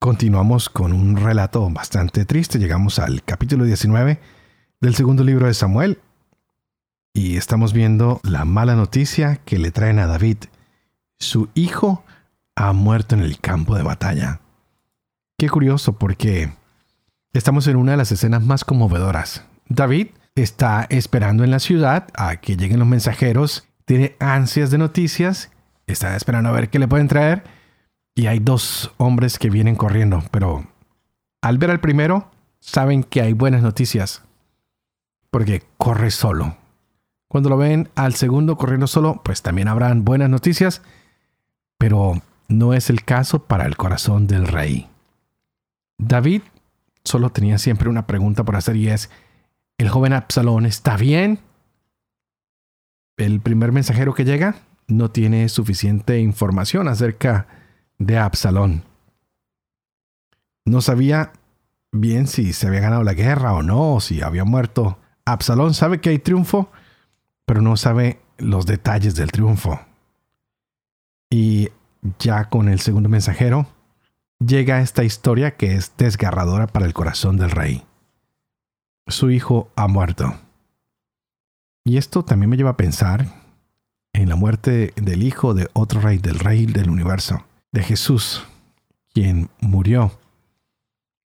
Continuamos con un relato bastante triste. Llegamos al capítulo 19 del segundo libro de Samuel y estamos viendo la mala noticia que le traen a David. Su hijo ha muerto en el campo de batalla. Qué curioso porque estamos en una de las escenas más conmovedoras. David está esperando en la ciudad a que lleguen los mensajeros, tiene ansias de noticias, está esperando a ver qué le pueden traer y hay dos hombres que vienen corriendo, pero al ver al primero, saben que hay buenas noticias, porque corre solo. Cuando lo ven al segundo corriendo solo, pues también habrán buenas noticias, pero no es el caso para el corazón del rey. David solo tenía siempre una pregunta por hacer y es, ¿el joven Absalón está bien? El primer mensajero que llega no tiene suficiente información acerca de Absalón. No sabía bien si se había ganado la guerra o no, si había muerto. Absalón sabe que hay triunfo, pero no sabe los detalles del triunfo. Y ya con el segundo mensajero, llega esta historia que es desgarradora para el corazón del rey. Su hijo ha muerto. Y esto también me lleva a pensar en la muerte del hijo de otro rey, del rey del universo de Jesús, quien murió.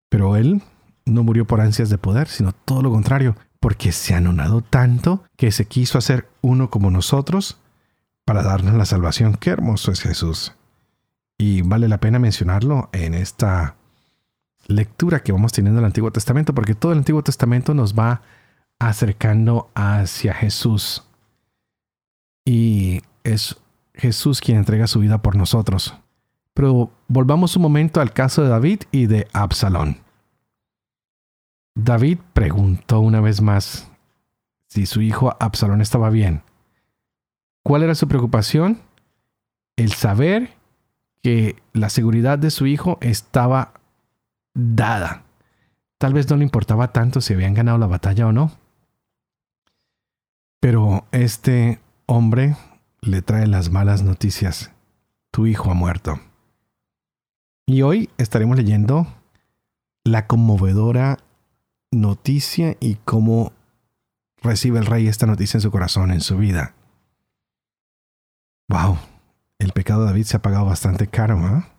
Pero él no murió por ansias de poder, sino todo lo contrario, porque se anonadó tanto que se quiso hacer uno como nosotros para darnos la salvación. Qué hermoso es Jesús. Y vale la pena mencionarlo en esta lectura que vamos teniendo del Antiguo Testamento, porque todo el Antiguo Testamento nos va acercando hacia Jesús. Y es Jesús quien entrega su vida por nosotros. Pero volvamos un momento al caso de David y de Absalón. David preguntó una vez más si su hijo Absalón estaba bien. ¿Cuál era su preocupación? El saber que la seguridad de su hijo estaba dada. Tal vez no le importaba tanto si habían ganado la batalla o no. Pero este hombre le trae las malas noticias. Tu hijo ha muerto. Y hoy estaremos leyendo la conmovedora noticia y cómo recibe el rey esta noticia en su corazón, en su vida. Wow, el pecado de David se ha pagado bastante caro, ¿ah?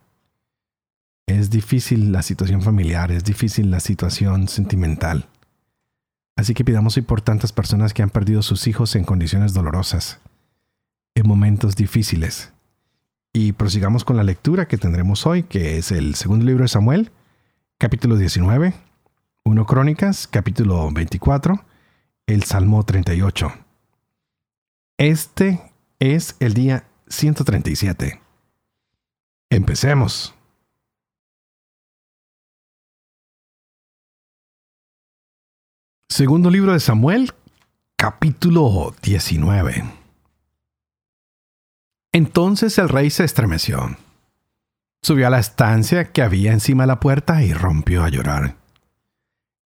Es difícil la situación familiar, es difícil la situación sentimental. Así que pidamos hoy por tantas personas que han perdido sus hijos en condiciones dolorosas, en momentos difíciles. Y prosigamos con la lectura que tendremos hoy, que es el segundo libro de Samuel, capítulo 19, 1 Crónicas, capítulo 24, el Salmo 38. Este es el día 137. Empecemos. Segundo libro de Samuel, capítulo 19. Entonces el rey se estremeció. Subió a la estancia que había encima de la puerta y rompió a llorar.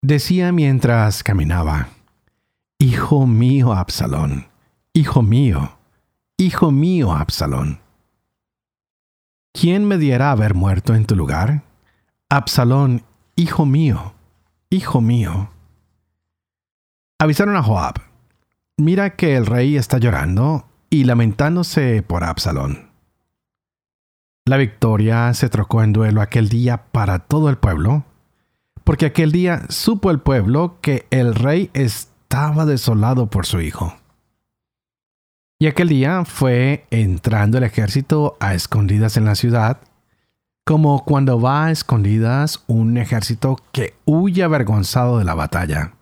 Decía mientras caminaba, Hijo mío, Absalón, hijo mío, hijo mío, Absalón. ¿Quién me diera haber muerto en tu lugar? Absalón, hijo mío, hijo mío. Avisaron a Joab, mira que el rey está llorando y lamentándose por Absalón. La victoria se trocó en duelo aquel día para todo el pueblo, porque aquel día supo el pueblo que el rey estaba desolado por su hijo. Y aquel día fue entrando el ejército a escondidas en la ciudad, como cuando va a escondidas un ejército que huye avergonzado de la batalla.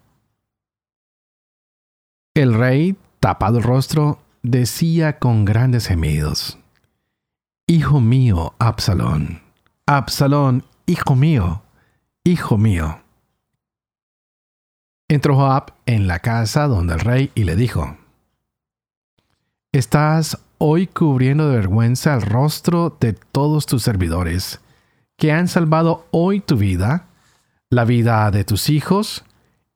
El rey, tapado el rostro, decía con grandes gemidos, Hijo mío, Absalón, Absalón, hijo mío, hijo mío. Entró Joab en la casa donde el rey y le dijo, Estás hoy cubriendo de vergüenza el rostro de todos tus servidores, que han salvado hoy tu vida, la vida de tus hijos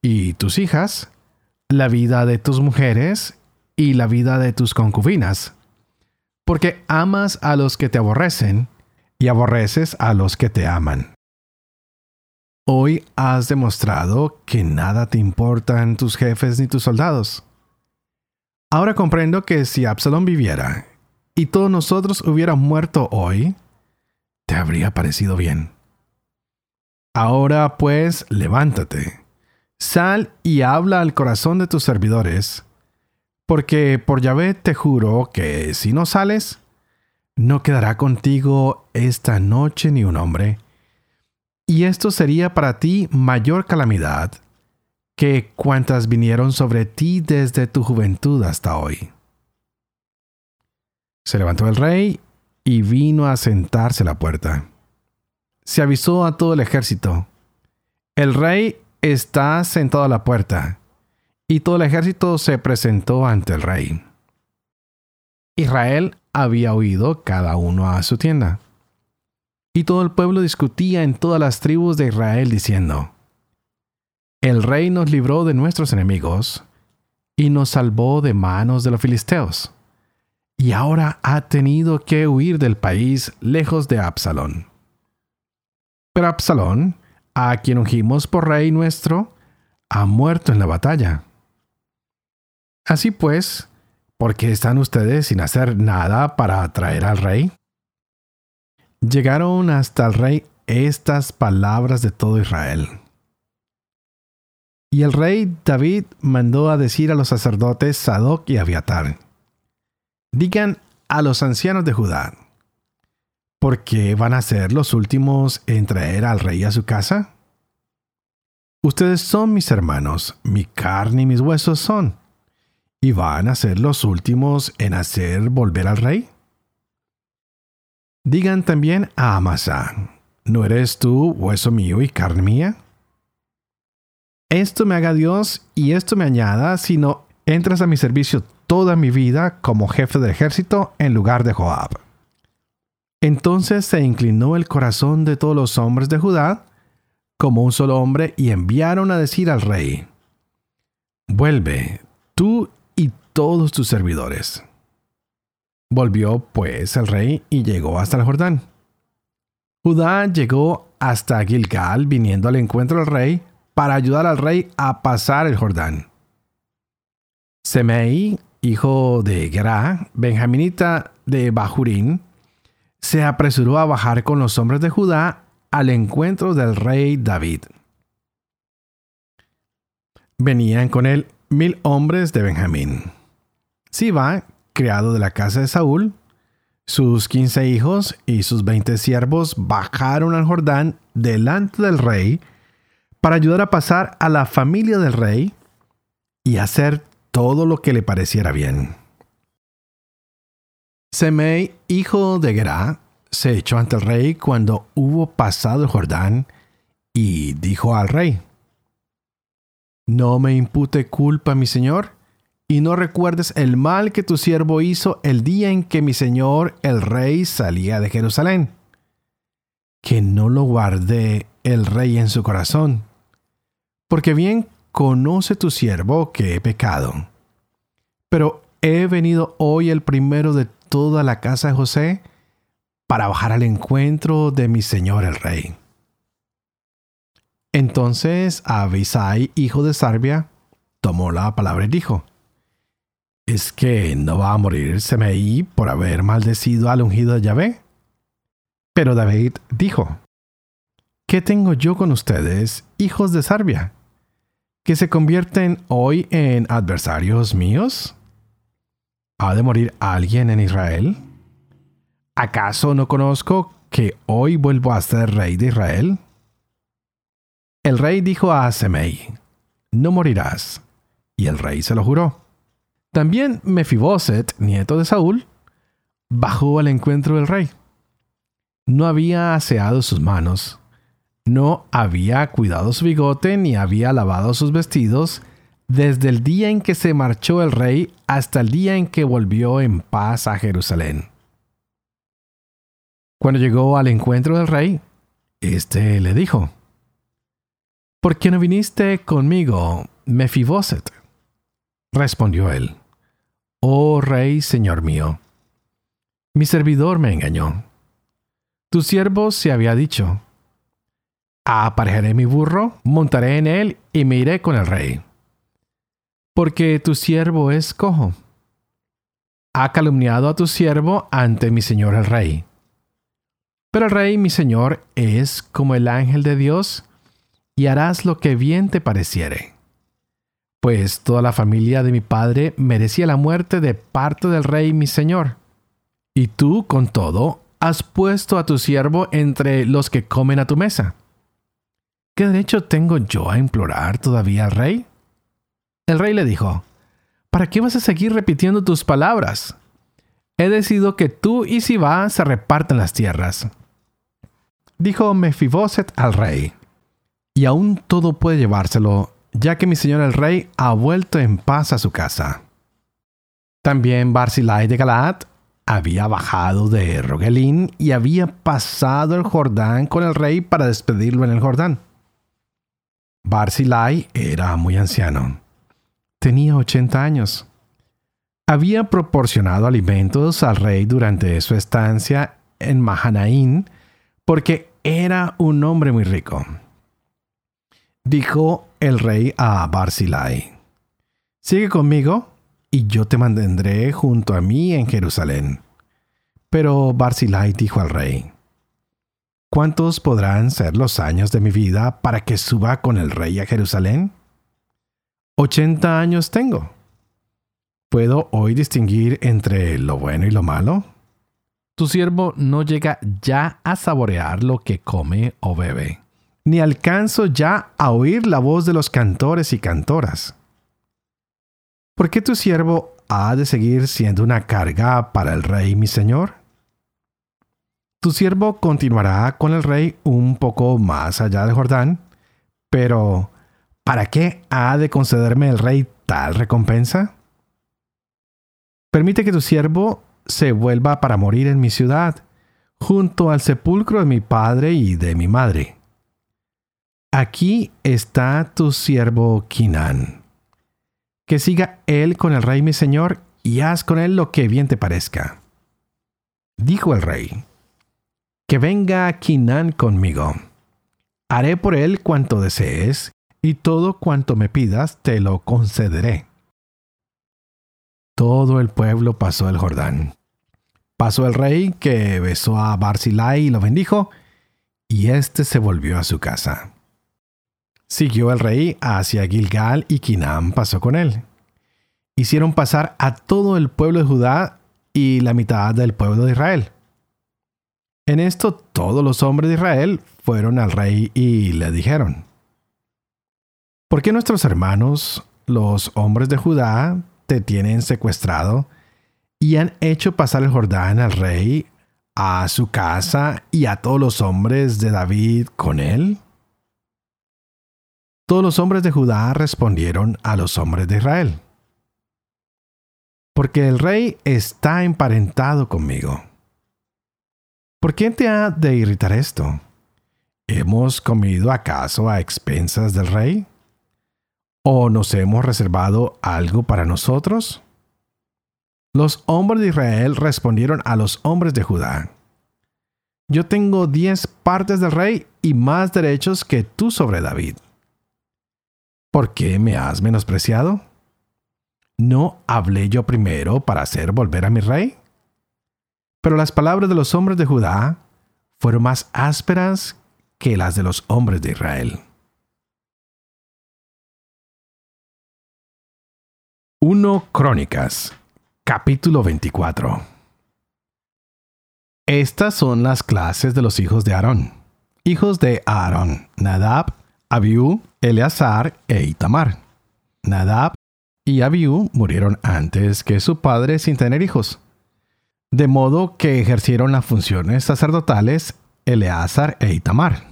y tus hijas, la vida de tus mujeres y la vida de tus concubinas, porque amas a los que te aborrecen y aborreces a los que te aman. Hoy has demostrado que nada te importan tus jefes ni tus soldados Ahora comprendo que si Absalón viviera y todos nosotros hubieran muerto hoy, te habría parecido bien. Ahora pues, levántate, sal y habla al corazón de tus servidores, porque por Yahvé te juro que si no sales, no quedará contigo esta noche ni un hombre, y esto sería para ti mayor calamidad que cuantas vinieron sobre ti desde tu juventud hasta hoy. Se levantó el rey y vino a sentarse a la puerta. Se avisó a todo el ejército. El rey está sentado a la puerta. Y todo el ejército se presentó ante el rey. Israel había oído cada uno a su tienda. Y todo el pueblo discutía en todas las tribus de Israel diciendo, el rey nos libró de nuestros enemigos y nos salvó de manos de los filisteos. Y ahora ha tenido que huir del país lejos de Absalón. Pero Absalón, a quien ungimos por rey nuestro, ha muerto en la batalla. Así pues, ¿por qué están ustedes sin hacer nada para atraer al rey? Llegaron hasta el rey estas palabras de todo Israel. Y el rey David mandó a decir a los sacerdotes Sadoc y Abiatar, digan a los ancianos de Judá, ¿por qué van a ser los últimos en traer al rey a su casa? Ustedes son mis hermanos, mi carne y mis huesos son, y van a ser los últimos en hacer volver al rey. Digan también a Amasa, ¿no eres tú hueso mío y carne mía? esto me haga Dios y esto me añada, sino entras a mi servicio toda mi vida como jefe del ejército en lugar de Joab. Entonces se inclinó el corazón de todos los hombres de Judá como un solo hombre y enviaron a decir al rey, vuelve, tú todos tus servidores. Volvió pues el rey y llegó hasta el Jordán. Judá llegó hasta Gilgal viniendo al encuentro del rey para ayudar al rey a pasar el Jordán. Semei, hijo de Gerá, benjaminita de Bahurín, se apresuró a bajar con los hombres de Judá al encuentro del rey David. Venían con él mil hombres de Benjamín. Siba, criado de la casa de Saúl, sus quince hijos y sus veinte siervos bajaron al Jordán delante del rey para ayudar a pasar a la familia del rey y hacer todo lo que le pareciera bien. Semei, hijo de Gerá, se echó ante el rey cuando hubo pasado el Jordán y dijo al rey, No me impute culpa, mi señor, y no recuerdes el mal que tu siervo hizo el día en que mi señor el rey salía de Jerusalén, que no lo guardé el rey en su corazón, porque bien conoce tu siervo que he pecado. Pero he venido hoy el primero de toda la casa de José para bajar al encuentro de mi señor el rey. Entonces Abisai, hijo de Sarbia, tomó la palabra y dijo, ¿Es que no va a morir Semeí por haber maldecido al ungido de Yahvé? Pero David dijo, ¿Qué tengo yo con ustedes, hijos de Sarbia? que se convierten hoy en adversarios míos? ¿Ha de morir alguien en Israel? ¿Acaso no conozco que hoy vuelvo a ser rey de Israel? El rey dijo a Semei, no morirás. Y el rey se lo juró. También Mefiboset, nieto de Saúl, bajó al encuentro del rey. No había aseado sus manos, no había cuidado su bigote ni había lavado sus vestidos desde el día en que se marchó el rey hasta el día en que volvió en paz a Jerusalén. Cuando llegó al encuentro del rey, éste le dijo, ¿Por qué no viniste conmigo, Mefiboset? Respondió él, Oh rey, señor mío, mi servidor me engañó. Tu siervo se había dicho, aparejaré mi burro, montaré en él y me iré con el rey. Porque tu siervo es cojo. Ha calumniado a tu siervo ante mi señor el rey. Pero el rey, mi señor, es como el ángel de Dios, y harás lo que bien te pareciere. Pues toda la familia de mi padre merecía la muerte de parte del rey, mi señor. Y tú, con todo, has puesto a tu siervo entre los que comen a tu mesa. ¿Qué derecho tengo yo a implorar todavía al rey? El rey le dijo, ¿para qué vas a seguir repitiendo tus palabras? He decidido que tú y Siba se repartan las tierras dijo Mefiboset al rey, y aún todo puede llevárselo, ya que mi señor el rey ha vuelto en paz a su casa. También Barzillai de Galaad había bajado de Rogelín y había pasado el Jordán con el rey para despedirlo en el Jordán. Barzillai era muy anciano. Tenía 80 años. Había proporcionado alimentos al rey durante su estancia en Mahanaín porque era un hombre muy rico. Dijo el rey a Barzillai, Sigue conmigo y yo te mantendré junto a mí en Jerusalén. Pero Barzillai dijo al rey, ¿Cuántos podrán ser los años de mi vida para que suba con el rey a Jerusalén? Ochenta años tengo. ¿Puedo hoy distinguir entre lo bueno y lo malo? tu siervo no llega ya a saborear lo que come o bebe, ni alcanzo ya a oír la voz de los cantores y cantoras. ¿Por qué tu siervo ha de seguir siendo una carga para el rey mi señor? Tu siervo continuará con el rey un poco más allá del Jordán, pero ¿para qué ha de concederme el rey tal recompensa? Permite que tu siervo se vuelva para morir en mi ciudad, junto al sepulcro de mi padre y de mi madre. Aquí está tu siervo Kinan. Que siga él con el rey mi señor, y haz con él lo que bien te parezca. Dijo el rey, que venga Kinan conmigo. Haré por él cuanto desees, y todo cuanto me pidas te lo concederé. Todo el pueblo pasó el Jordán. Pasó el rey, que besó a Barzillai y lo bendijo, y éste se volvió a su casa. Siguió el rey hacia Gilgal y Kinam pasó con él. Hicieron pasar a todo el pueblo de Judá y la mitad del pueblo de Israel. En esto todos los hombres de Israel fueron al rey y le dijeron, ¿por qué nuestros hermanos, los hombres de Judá, te tienen secuestrado y han hecho pasar el Jordán al rey, a su casa y a todos los hombres de David con él? Todos los hombres de Judá respondieron a los hombres de Israel. Porque el rey está emparentado conmigo. ¿Por qué te ha de irritar esto? ¿Hemos comido acaso a expensas del rey? ¿O nos hemos reservado algo para nosotros? Los hombres de Israel respondieron a los hombres de Judá. Yo tengo diez partes del rey y más derechos que tú sobre David. ¿Por qué me has menospreciado? ¿No hablé yo primero para hacer volver a mi rey? Pero las palabras de los hombres de Judá fueron más ásperas que las de los hombres de Israel. 1 Crónicas Capítulo 24 Estas son las clases de los hijos de Aarón. Hijos de Aarón, Nadab, Abiú, Eleazar e Itamar. Nadab y Abiú murieron antes que su padre sin tener hijos. De modo que ejercieron las funciones sacerdotales Eleazar e Itamar.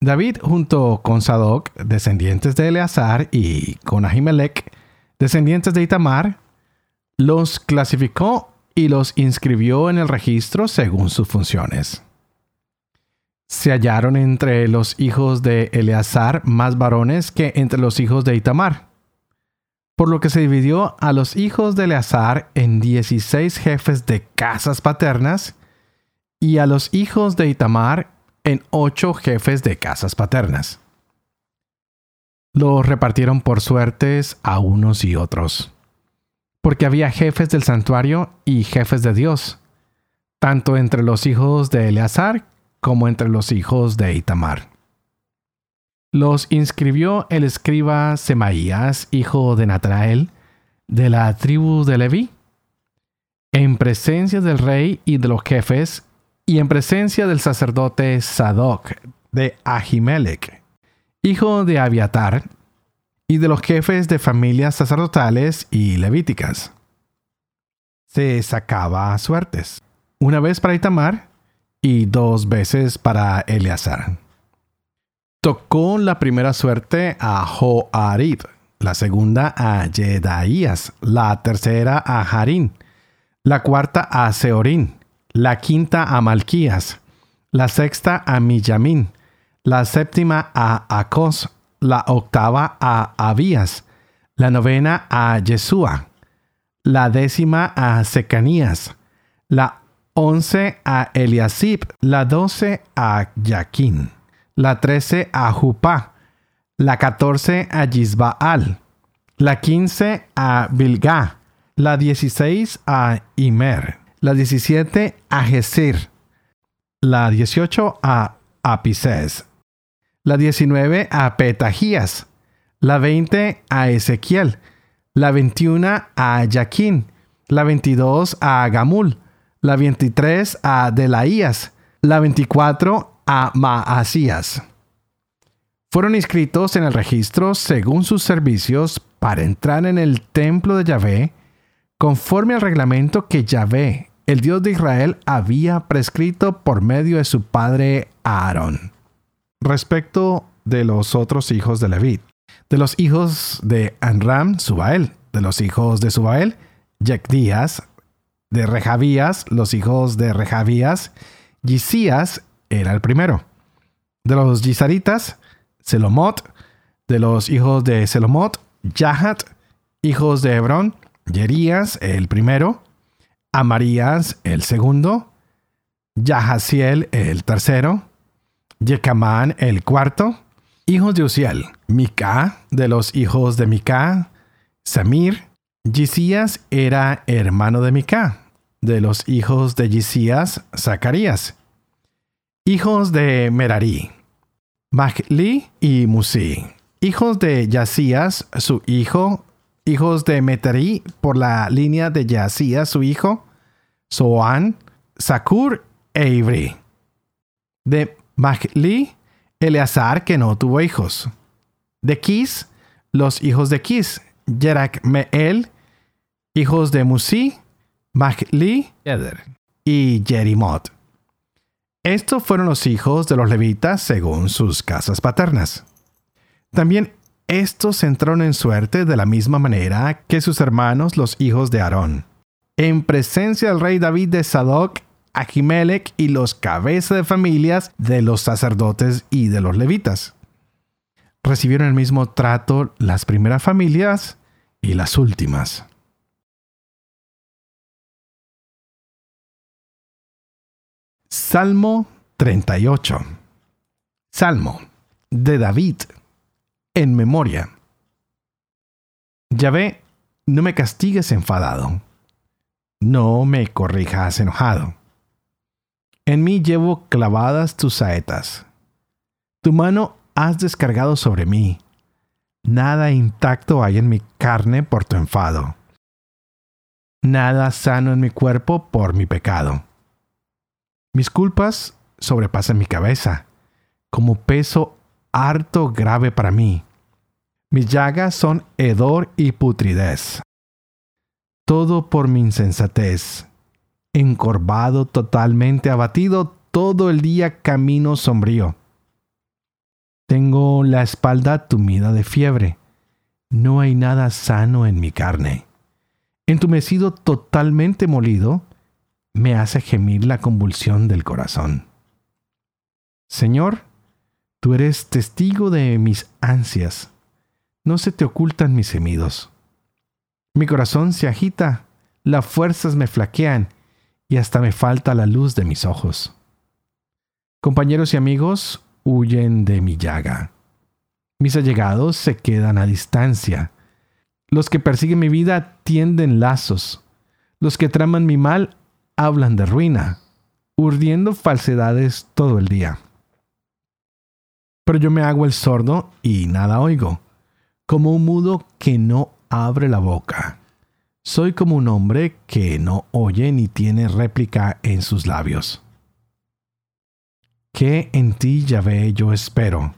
David, junto con Sadoc, descendientes de Eleazar, y con Ahimelech, descendientes de Itamar, los clasificó y los inscribió en el registro según sus funciones. Se hallaron entre los hijos de Eleazar más varones que entre los hijos de Itamar, por lo que se dividió a los hijos de Eleazar en 16 jefes de casas paternas y a los hijos de Itamar en ocho jefes de casas paternas. Los repartieron por suertes a unos y otros, porque había jefes del santuario y jefes de Dios, tanto entre los hijos de Eleazar como entre los hijos de Itamar. Los inscribió el escriba Semaías, hijo de Natanael, de la tribu de Leví, en presencia del rey y de los jefes, y en presencia del sacerdote Sadoc de Ahimelech, hijo de Abiatar, y de los jefes de familias sacerdotales y levíticas. Se sacaba suertes, una vez para Itamar y dos veces para Eleazar. Tocó la primera suerte a Joarib, la segunda a Jedaías, la tercera a Harín, la cuarta a Seorín, la quinta a Malquías, la sexta a Millamin, la séptima a Acos, la octava a Abías, la novena a Yeshua, la décima a Secanías, la once a Eliasib, la doce a Yaquín, la trece a Jupá, la catorce a Yisbaal, la quince a Bilgá, la dieciséis a Imer, la 17 a Gesir, la 18 a Apices, la 19 a Petajías, la 20 a Ezequiel, la 21 a Jaquín, la 22 a Gamul, la 23 a Delaías, la 24 a Maasías. Fueron inscritos en el registro según sus servicios para entrar en el templo de Yahvé, conforme al reglamento que Yahvé, el Dios de Israel había prescrito por medio de su padre Aarón. Respecto de los otros hijos de Leví, de los hijos de Anram, Subael, de los hijos de Subael, Yecdías, de Rehabías, los hijos de Rehabías, Gisías era el primero. De los Gisaritas, Selomot, de los hijos de Selomot, Yahat, hijos de Hebrón, Yerías el primero, Amarías el segundo, Yahaziel el tercero, Yecamán el cuarto, hijos de Uziel, Mica. De los hijos de Mica, Samir, Gisías era hermano de Mica, de los hijos de Gisías, Zacarías, hijos de Merari, Mahli y Musi, hijos de Yasías, su hijo, hijos de Metari por la línea de Yasía, su hijo, Soan, Sakur e Ibri. De Mahli, Eleazar, que no tuvo hijos. De Kis, los hijos de Kis, Meel, hijos de Musi, Mahli, y Jerimot. Estos fueron los hijos de los levitas según sus casas paternas. También estos entraron en suerte de la misma manera que sus hermanos los hijos de Aarón. En presencia del rey David de Sadoc, Ahimelech y los cabezas de familias de los sacerdotes y de los levitas. Recibieron el mismo trato las primeras familias y las últimas. Salmo 38. Salmo de David en memoria. Yahvé, no me castigues enfadado, no me corrijas enojado. En mí llevo clavadas tus saetas. Tu mano has descargado sobre mí. Nada intacto hay en mi carne por tu enfado. Nada sano en mi cuerpo por mi pecado. Mis culpas sobrepasan mi cabeza, como peso harto grave para mí. Mis llagas son hedor y putridez. Todo por mi insensatez. Encorvado, totalmente abatido, todo el día camino sombrío. Tengo la espalda tumida de fiebre. No hay nada sano en mi carne. Entumecido totalmente molido, me hace gemir la convulsión del corazón. Señor, tú eres testigo de mis ansias. No se te ocultan mis gemidos. Mi corazón se agita, las fuerzas me flaquean y hasta me falta la luz de mis ojos. Compañeros y amigos, huyen de mi llaga. Mis allegados se quedan a distancia. Los que persiguen mi vida tienden lazos. Los que traman mi mal hablan de ruina, urdiendo falsedades todo el día. Pero yo me hago el sordo y nada oigo, como un mudo que no abre la boca. Soy como un hombre que no oye ni tiene réplica en sus labios que en ti, Yahvé, yo espero.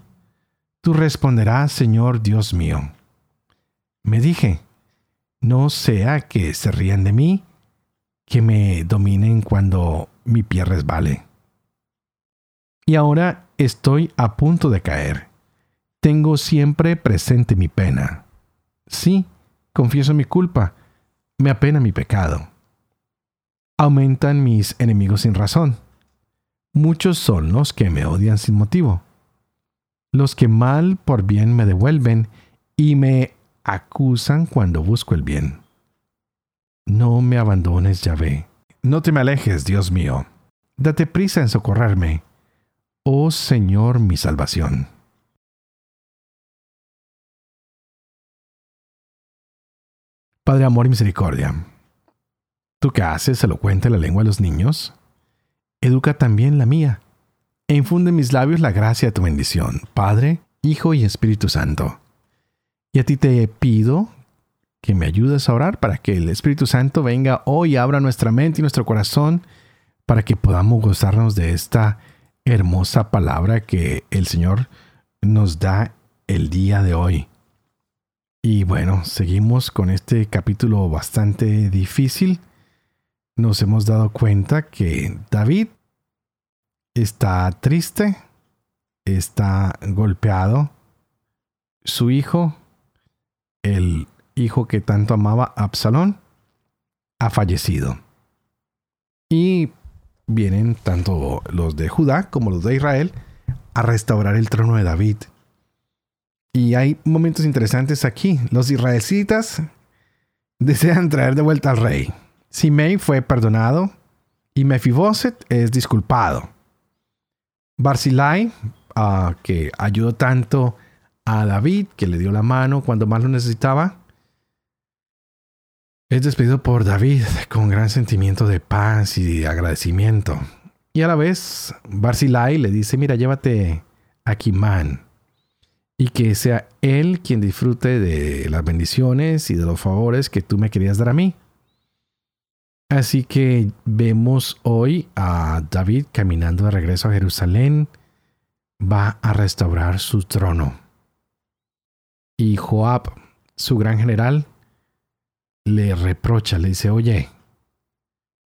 Tú responderás, Señor Dios mío. Me dije, no sea que se rían de mí, que me dominen cuando mi pie resbale. Y ahora estoy a punto de caer. Tengo siempre presente mi pena. Sí, confieso mi culpa, me apena mi pecado. Aumentan mis enemigos sin razón Muchos son los que me odian sin motivo, los que mal por bien me devuelven y me acusan cuando busco el bien. No me abandones, Yahvé. No te me alejes, Dios mío. Date prisa en socorrerme. Oh Señor, mi salvación. Padre amor y misericordia, ¿tú qué haces elocuente la lengua de los niños? educa también la mía, e infunde en mis labios la gracia de tu bendición, Padre, Hijo y Espíritu Santo. Y a ti te pido que me ayudes a orar para que el Espíritu Santo venga hoy abra nuestra mente y nuestro corazón para que podamos gozarnos de esta hermosa palabra que el Señor nos da el día de hoy. Y bueno, seguimos con este capítulo bastante difícil nos hemos dado cuenta que David está triste, está golpeado. Su hijo, el hijo que tanto amaba, Absalón, ha fallecido. Y vienen tanto los de Judá como los de Israel a restaurar el trono de David. Y hay momentos interesantes aquí. Los israelitas desean traer de vuelta al rey. Simei fue perdonado y Mefiboset es disculpado. Barzillai, ah, que ayudó tanto a David, que le dio la mano cuando más lo necesitaba, es despedido por David con gran sentimiento de paz y de agradecimiento. Y a la vez, Barzillai le dice, mira, llévate a Kimán y que sea él quien disfrute de las bendiciones y de los favores que tú me querías dar a mí. Así que vemos hoy a David caminando de regreso a Jerusalén, va a restaurar su trono. Y Joab, su gran general, le reprocha, le dice, oye,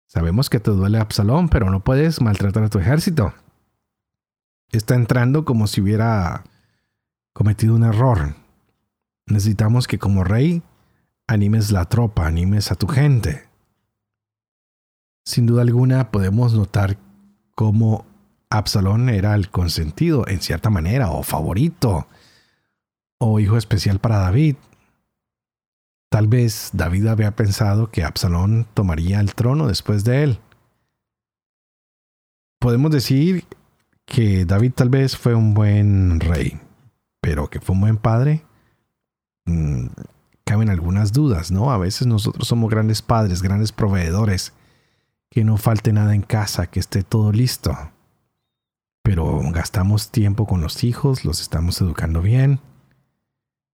sabemos que te duele Absalón, pero no puedes maltratar a tu ejército. Está entrando como si hubiera cometido un error. Necesitamos que como rey animes la tropa, animes a tu gente. Sin duda alguna podemos notar cómo Absalón era el consentido en cierta manera, o favorito, o hijo especial para David. Tal vez David había pensado que Absalón tomaría el trono después de él. Podemos decir que David tal vez fue un buen rey, pero que fue un buen padre. Mm, caben algunas dudas, ¿no? A veces nosotros somos grandes padres, grandes proveedores, que no falte nada en casa, que esté todo listo. Pero gastamos tiempo con los hijos, los estamos educando bien,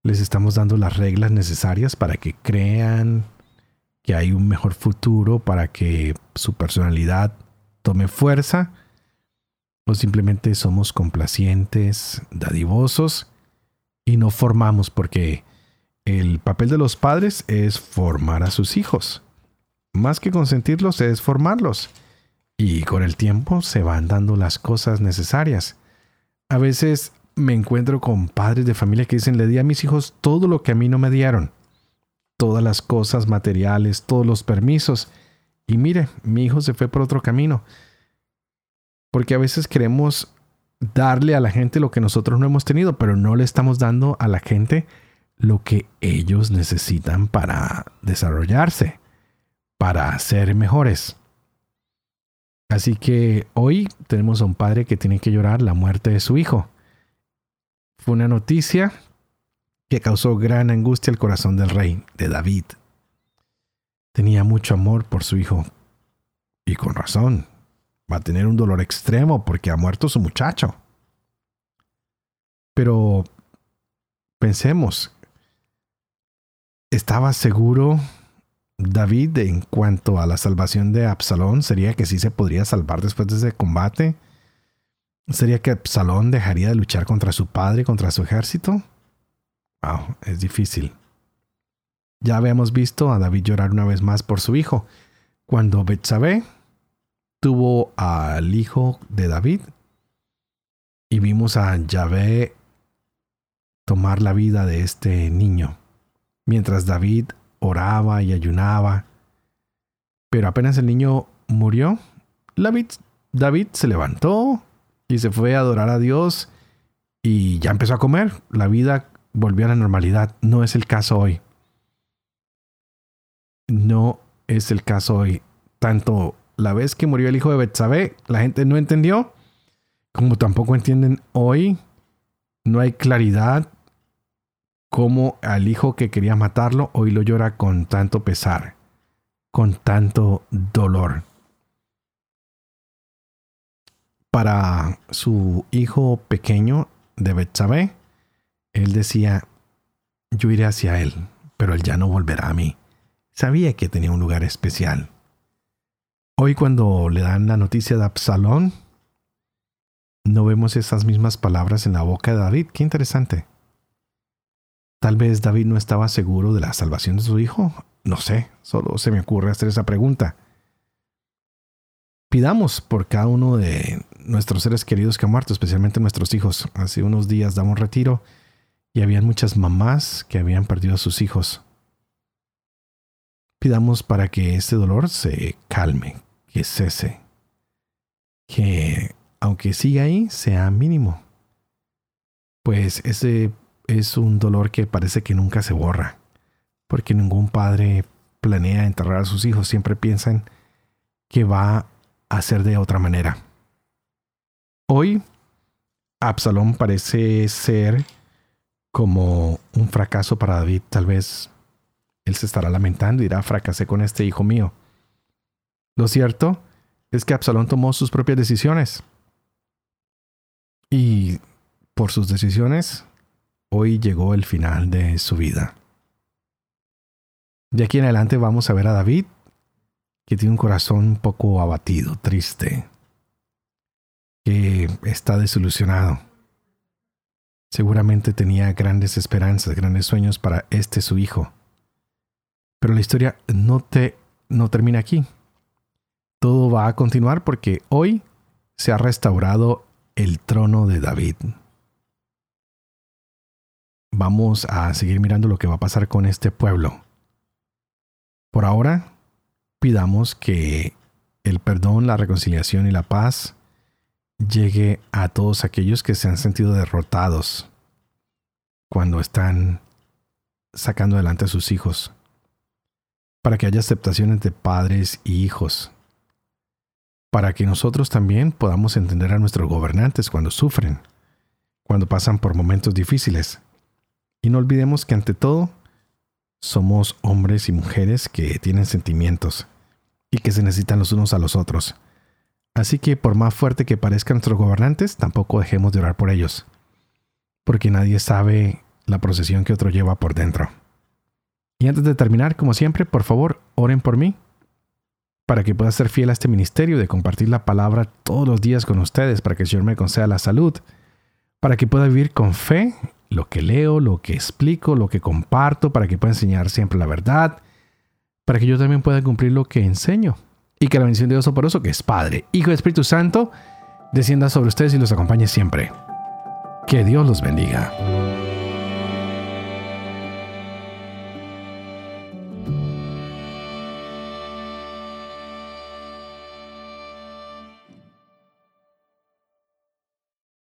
les estamos dando las reglas necesarias para que crean que hay un mejor futuro, para que su personalidad tome fuerza, o simplemente somos complacientes, dadivosos y no formamos porque el papel de los padres es formar a sus hijos más que consentirlos es formarlos. Y con el tiempo se van dando las cosas necesarias. A veces me encuentro con padres de familia que dicen, le di a mis hijos todo lo que a mí no me dieron. Todas las cosas materiales, todos los permisos. Y mire, mi hijo se fue por otro camino. Porque a veces queremos darle a la gente lo que nosotros no hemos tenido, pero no le estamos dando a la gente lo que ellos necesitan para desarrollarse, para ser mejores. Así que hoy tenemos a un padre que tiene que llorar la muerte de su hijo. Fue una noticia que causó gran angustia al corazón del rey, de David. Tenía mucho amor por su hijo, y con razón. Va a tener un dolor extremo porque ha muerto su muchacho. Pero pensemos, ¿estaba seguro David en cuanto a la salvación de Absalón? ¿Sería que sí se podría salvar después de ese combate? ¿Sería que Absalón dejaría de luchar contra su padre, contra su ejército? Wow, es difícil. Ya habíamos visto a David llorar una vez más por su hijo. Cuando Betsabé tuvo al hijo de David y vimos a Yahvé tomar la vida de este niño, mientras David oraba y ayunaba. Pero apenas el niño murió, David, David se levantó, y se fue a adorar a Dios y ya empezó a comer. La vida volvió a la normalidad. No es el caso hoy. No es el caso hoy. Tanto la vez que murió el hijo de Betsabé, la gente no entendió, como tampoco entienden hoy. No hay claridad como al hijo que quería matarlo, hoy lo llora con tanto pesar, con tanto dolor para su hijo pequeño de Betsabé, él decía, yo iré hacia él, pero él ya no volverá a mí. Sabía que tenía un lugar especial. Hoy cuando le dan la noticia de Absalón, no vemos esas mismas palabras en la boca de David. Qué interesante. Tal vez David no estaba seguro de la salvación de su hijo. No sé, solo se me ocurre hacer esa pregunta. Pidamos por cada uno de nuestros seres queridos que han muerto, especialmente nuestros hijos. Hace unos días damos retiro y habían muchas mamás que habían perdido a sus hijos. Pidamos para que este dolor se calme, que cese, que aunque siga ahí, sea mínimo. Pues ese es un dolor que parece que nunca se borra, porque ningún padre planea enterrar a sus hijos, siempre piensan que va hacer de otra manera. Hoy, Absalón parece ser como un fracaso para David. Tal vez él se estará lamentando y dirá, fracasé con este hijo mío. Lo cierto es que Absalón tomó sus propias decisiones. Y por sus decisiones, hoy llegó el final de su vida. De aquí en adelante vamos a ver a David que tiene un corazón un poco abatido, triste, que está desilusionado. Seguramente tenía grandes esperanzas, grandes sueños para este su hijo. Pero la historia no, te, no termina aquí. Todo va a continuar porque hoy se ha restaurado el trono de David. Vamos a seguir mirando lo que va a pasar con este pueblo. Por ahora, pidamos que el perdón, la reconciliación y la paz llegue a todos aquellos que se han sentido derrotados cuando están sacando adelante a sus hijos, para que haya aceptación entre padres y hijos, para que nosotros también podamos entender a nuestros gobernantes cuando sufren, cuando pasan por momentos difíciles. Y no olvidemos que ante todo, somos hombres y mujeres que tienen sentimientos y que se necesitan los unos a los otros. Así que por más fuerte que parezcan nuestros gobernantes, tampoco dejemos de orar por ellos, porque nadie sabe la procesión que otro lleva por dentro. Y antes de terminar, como siempre, por favor, oren por mí, para que pueda ser fiel a este ministerio de compartir la palabra todos los días con ustedes, para que el Señor me conceda la salud, para que pueda vivir con fe lo que leo, lo que explico, lo que comparto, para que pueda enseñar siempre la verdad, para que yo también pueda cumplir lo que enseño. Y que la bendición de Dios Soporoso, que es Padre, Hijo y Espíritu Santo, descienda sobre ustedes y los acompañe siempre. Que Dios los bendiga.